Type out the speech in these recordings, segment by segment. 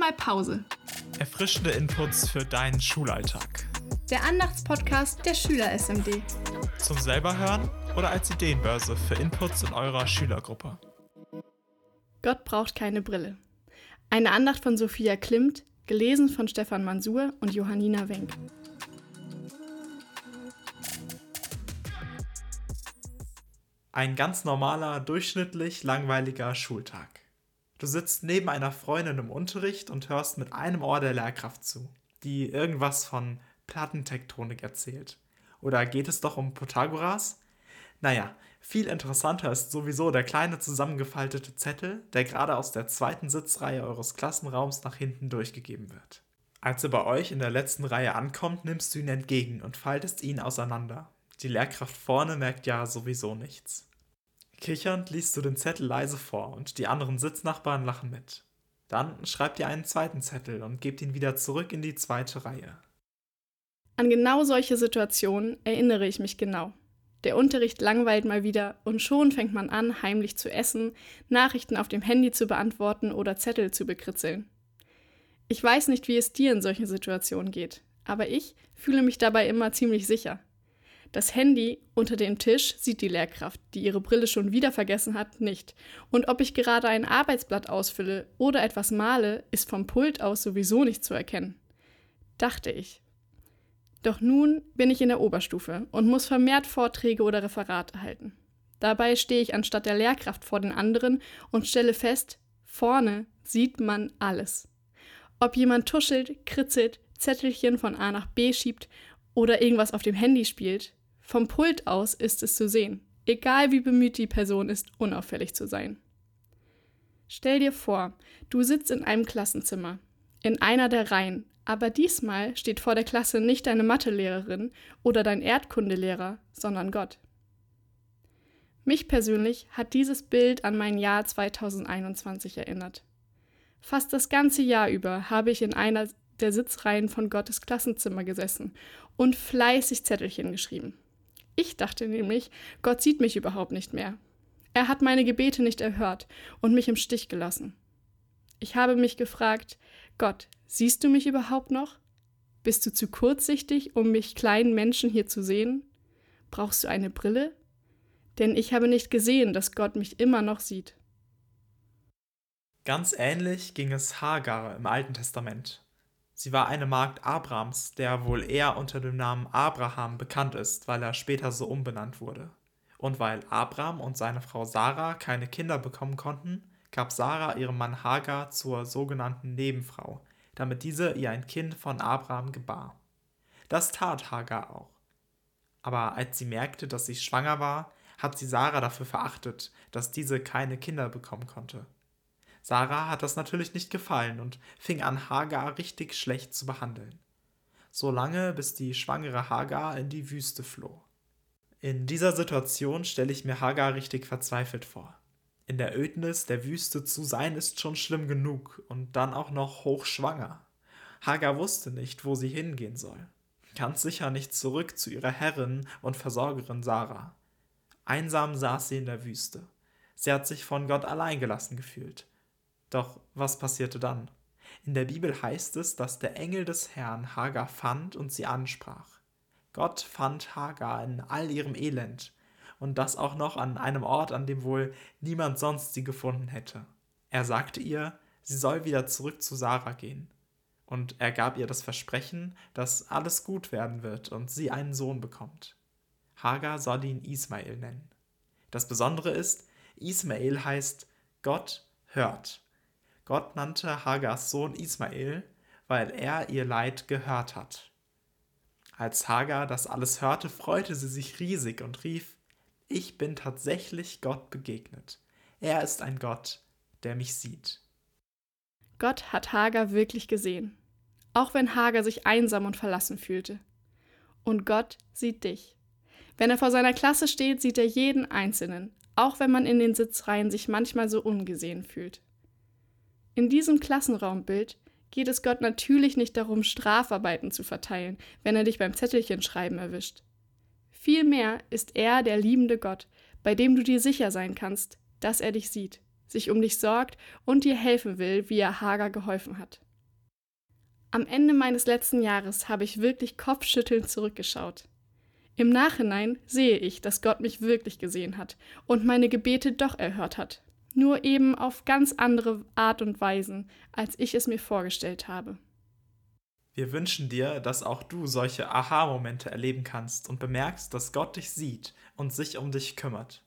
mal Pause. Erfrischende Inputs für deinen Schulalltag. Der Andachtspodcast der Schüler SMD. Zum selber hören oder als Ideenbörse für Inputs in eurer Schülergruppe. Gott braucht keine Brille. Eine Andacht von Sophia Klimt, gelesen von Stefan Mansur und Johannina Wenk. Ein ganz normaler, durchschnittlich langweiliger Schultag. Du sitzt neben einer Freundin im Unterricht und hörst mit einem Ohr der Lehrkraft zu, die irgendwas von Plattentektonik erzählt. Oder geht es doch um Pythagoras? Naja, viel interessanter ist sowieso der kleine zusammengefaltete Zettel, der gerade aus der zweiten Sitzreihe eures Klassenraums nach hinten durchgegeben wird. Als er bei euch in der letzten Reihe ankommt, nimmst du ihn entgegen und faltest ihn auseinander. Die Lehrkraft vorne merkt ja sowieso nichts. Kichernd liest du den Zettel leise vor und die anderen Sitznachbarn lachen mit. Dann schreibt ihr einen zweiten Zettel und gebt ihn wieder zurück in die zweite Reihe. An genau solche Situationen erinnere ich mich genau. Der Unterricht langweilt mal wieder und schon fängt man an, heimlich zu essen, Nachrichten auf dem Handy zu beantworten oder Zettel zu bekritzeln. Ich weiß nicht, wie es dir in solchen Situationen geht, aber ich fühle mich dabei immer ziemlich sicher. Das Handy unter dem Tisch sieht die Lehrkraft, die ihre Brille schon wieder vergessen hat, nicht. Und ob ich gerade ein Arbeitsblatt ausfülle oder etwas male, ist vom Pult aus sowieso nicht zu erkennen. Dachte ich. Doch nun bin ich in der Oberstufe und muss vermehrt Vorträge oder Referate halten. Dabei stehe ich anstatt der Lehrkraft vor den anderen und stelle fest, vorne sieht man alles. Ob jemand tuschelt, kritzelt, Zettelchen von A nach B schiebt oder irgendwas auf dem Handy spielt, vom Pult aus ist es zu sehen, egal wie bemüht die Person ist, unauffällig zu sein. Stell dir vor, du sitzt in einem Klassenzimmer, in einer der Reihen, aber diesmal steht vor der Klasse nicht deine Mathelehrerin oder dein Erdkundelehrer, sondern Gott. Mich persönlich hat dieses Bild an mein Jahr 2021 erinnert. Fast das ganze Jahr über habe ich in einer der Sitzreihen von Gottes Klassenzimmer gesessen und fleißig Zettelchen geschrieben. Ich dachte nämlich, Gott sieht mich überhaupt nicht mehr. Er hat meine Gebete nicht erhört und mich im Stich gelassen. Ich habe mich gefragt, Gott, siehst du mich überhaupt noch? Bist du zu kurzsichtig, um mich kleinen Menschen hier zu sehen? Brauchst du eine Brille? Denn ich habe nicht gesehen, dass Gott mich immer noch sieht. Ganz ähnlich ging es Hagar im Alten Testament. Sie war eine Magd Abrams, der wohl eher unter dem Namen Abraham bekannt ist, weil er später so umbenannt wurde. Und weil Abram und seine Frau Sarah keine Kinder bekommen konnten, gab Sarah ihrem Mann Hagar zur sogenannten Nebenfrau, damit diese ihr ein Kind von Abraham gebar. Das tat Hagar auch. Aber als sie merkte, dass sie schwanger war, hat sie Sarah dafür verachtet, dass diese keine Kinder bekommen konnte. Sarah hat das natürlich nicht gefallen und fing an, Hagar richtig schlecht zu behandeln. So lange, bis die schwangere Hagar in die Wüste floh. In dieser Situation stelle ich mir Hagar richtig verzweifelt vor. In der Ödnis der Wüste zu sein ist schon schlimm genug und dann auch noch hochschwanger. Hagar wusste nicht, wo sie hingehen soll. Ganz sicher nicht zurück zu ihrer Herrin und Versorgerin Sarah. Einsam saß sie in der Wüste. Sie hat sich von Gott allein gelassen gefühlt. Doch was passierte dann? In der Bibel heißt es, dass der Engel des Herrn Hagar fand und sie ansprach. Gott fand Hagar in all ihrem Elend und das auch noch an einem Ort, an dem wohl niemand sonst sie gefunden hätte. Er sagte ihr, sie soll wieder zurück zu Sarah gehen. Und er gab ihr das Versprechen, dass alles gut werden wird und sie einen Sohn bekommt. Hagar soll ihn Ismael nennen. Das Besondere ist, Ismael heißt Gott hört. Gott nannte Hagars Sohn Ismael, weil er ihr Leid gehört hat. Als Hagar das alles hörte, freute sie sich riesig und rief, ich bin tatsächlich Gott begegnet. Er ist ein Gott, der mich sieht. Gott hat Hagar wirklich gesehen, auch wenn Hagar sich einsam und verlassen fühlte. Und Gott sieht dich. Wenn er vor seiner Klasse steht, sieht er jeden Einzelnen, auch wenn man in den Sitzreihen sich manchmal so ungesehen fühlt. In diesem Klassenraumbild geht es Gott natürlich nicht darum, Strafarbeiten zu verteilen, wenn er dich beim Zettelchenschreiben erwischt. Vielmehr ist er der liebende Gott, bei dem du dir sicher sein kannst, dass er dich sieht, sich um dich sorgt und dir helfen will, wie er Hagar geholfen hat. Am Ende meines letzten Jahres habe ich wirklich kopfschüttelnd zurückgeschaut. Im Nachhinein sehe ich, dass Gott mich wirklich gesehen hat und meine Gebete doch erhört hat, nur eben auf ganz andere Art und Weisen, als ich es mir vorgestellt habe. Wir wünschen dir, dass auch du solche Aha-Momente erleben kannst und bemerkst, dass Gott dich sieht und sich um dich kümmert.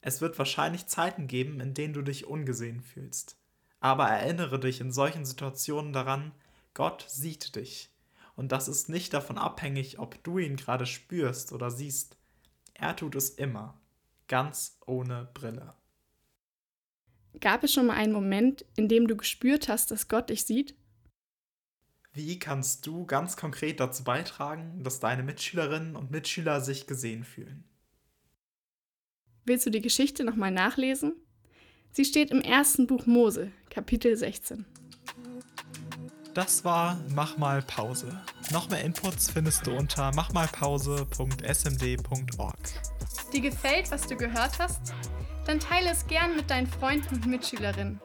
Es wird wahrscheinlich Zeiten geben, in denen du dich ungesehen fühlst. Aber erinnere dich in solchen Situationen daran, Gott sieht dich. Und das ist nicht davon abhängig, ob du ihn gerade spürst oder siehst. Er tut es immer, ganz ohne Brille. Gab es schon mal einen Moment, in dem du gespürt hast, dass Gott dich sieht? Wie kannst du ganz konkret dazu beitragen, dass deine Mitschülerinnen und Mitschüler sich gesehen fühlen? Willst du die Geschichte nochmal nachlesen? Sie steht im ersten Buch Mose, Kapitel 16. Das war Mach mal Pause. Noch mehr Inputs findest du unter machmalpause.smd.org. Dir gefällt, was du gehört hast? Dann teile es gern mit deinen Freunden und Mitschülerinnen